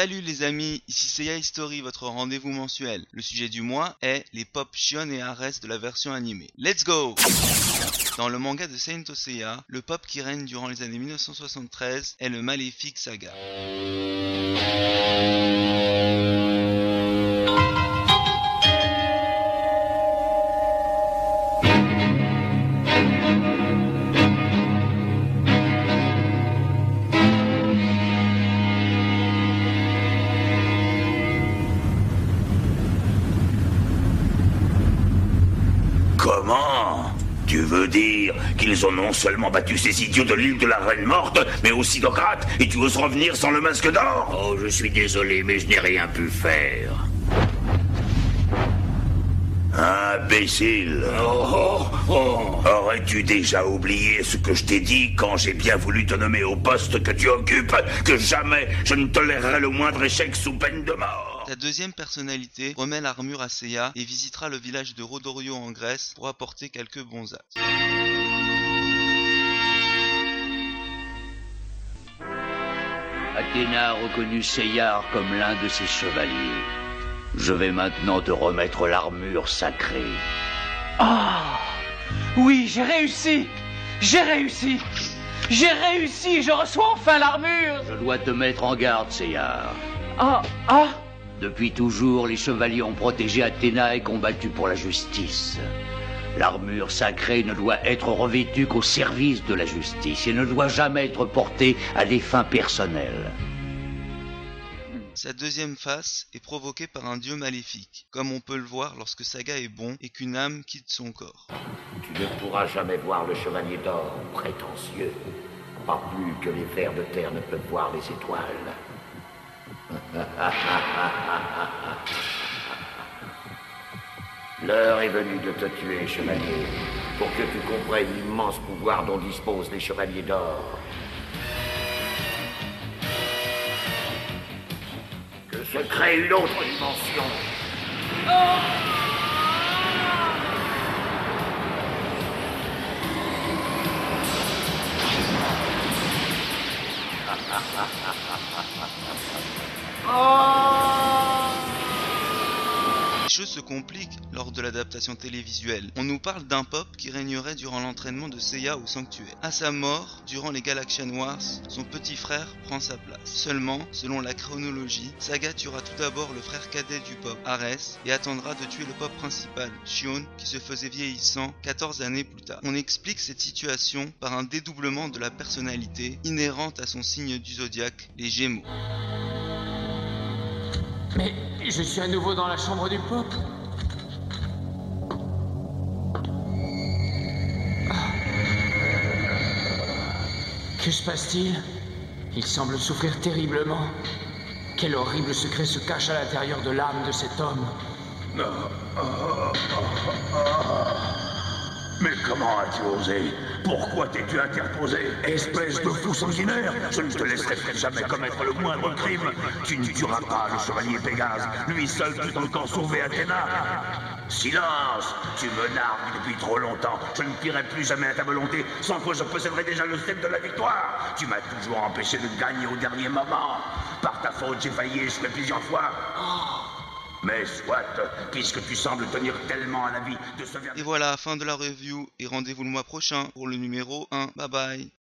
Salut les amis, ici Seiya History, votre rendez-vous mensuel. Le sujet du mois est les pop Shion et Ares de la version animée. Let's go Dans le manga de Saint Seiya, le pop qui règne durant les années 1973 est le maléfique saga. Comment Tu veux dire qu'ils ont non seulement battu ces idiots de l'île de la Reine Morte, mais aussi Docrate, et tu oses revenir sans le masque d'or? Oh, je suis désolé, mais je n'ai rien pu faire. Imbécile Oh, oh, oh. Aurais-tu déjà oublié ce que je t'ai dit quand j'ai bien voulu te nommer au poste que tu occupes Que jamais je ne tolérerai le moindre échec sous peine de mort? Sa deuxième personnalité remet l'armure à Seiya et visitera le village de Rodorio en Grèce pour apporter quelques bons actes. Athéna a reconnu Seyar comme l'un de ses chevaliers. Je vais maintenant te remettre l'armure sacrée. Ah Oui, j'ai réussi J'ai réussi J'ai réussi Je reçois enfin l'armure Je dois te mettre en garde, Seyar. Ah Ah Depuis toujours, les chevaliers ont protégé Athéna et combattu pour la justice. L'armure sacrée ne doit être revêtue qu'au service de la justice et ne doit jamais être portée à des fins personnelles. Sa deuxième face est provoquée par un dieu maléfique, comme on peut le voir lorsque Saga est bon et qu'une âme quitte son corps. Tu ne pourras jamais voir le chevalier d'or, prétentieux. Pas plus que les vers de terre ne peuvent voir les étoiles. L'heure est venue de te tuer, chevalier, pour que tu comprennes l'immense pouvoir dont disposent les chevaliers d'or. Se crée une autre dimension. Les choses se compliquent lors de l'adaptation télévisuelle. On nous parle d'un pop qui régnerait durant l'entraînement de Seiya au sanctuaire. À sa mort, durant les Galaxian Wars, son petit frère prend sa place. Seulement, selon la chronologie, Saga tuera tout d'abord le frère cadet du pop, Ares, et attendra de tuer le pop principal, Shion, qui se faisait vieillissant 14 années plus tard. On explique cette situation par un dédoublement de la personnalité inhérente à son signe du zodiaque, les Gémeaux. Je suis à nouveau dans la chambre du pop Ah. Que se passe-t-il? Il semble souffrir terriblement. Quel horrible secret se cache à l'intérieur de l'âme de cet homme Mais comment as-tu osé Pourquoi t'es-tu interposé Espèce de fou sanguinaire Je ne te laisserai jamais commettre le moindre crime. Tu ne tueras pas le chevalier Pégase Lui seul peut encore sauver Athéna Silence Tu me nargues depuis trop longtemps. Je ne plierai plus jamais à ta volonté. Sans que je posséderai déjà le step de la victoire. Tu m'as toujours empêché de gagner au dernier moment. Par ta faute, j'ai failli échouer plusieurs fois mais soit, puisque tu sembles tenir tellement à la vie de ce Et voilà, fin de la review, et rendez-vous le mois prochain pour le numéro 1. Bye bye